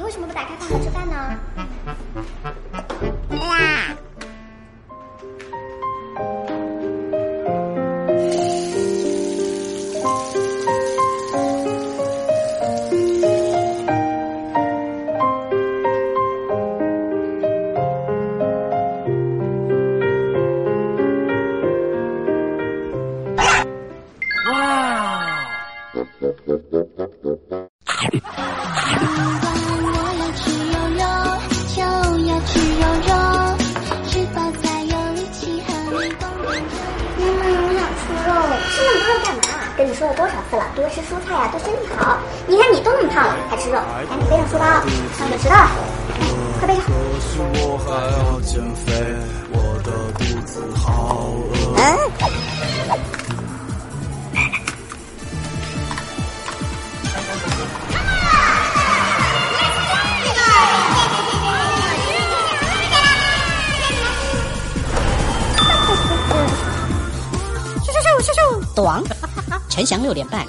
你为什么不打开饭盒吃饭呢？啦！吃那么多肉干嘛跟你说了多少次了多吃蔬菜啊对身体好你看你都那么胖了还吃肉赶紧背上书包上课迟到了快背上可是我还要减肥我的肚子好饿秀秀赌王陈翔六点半。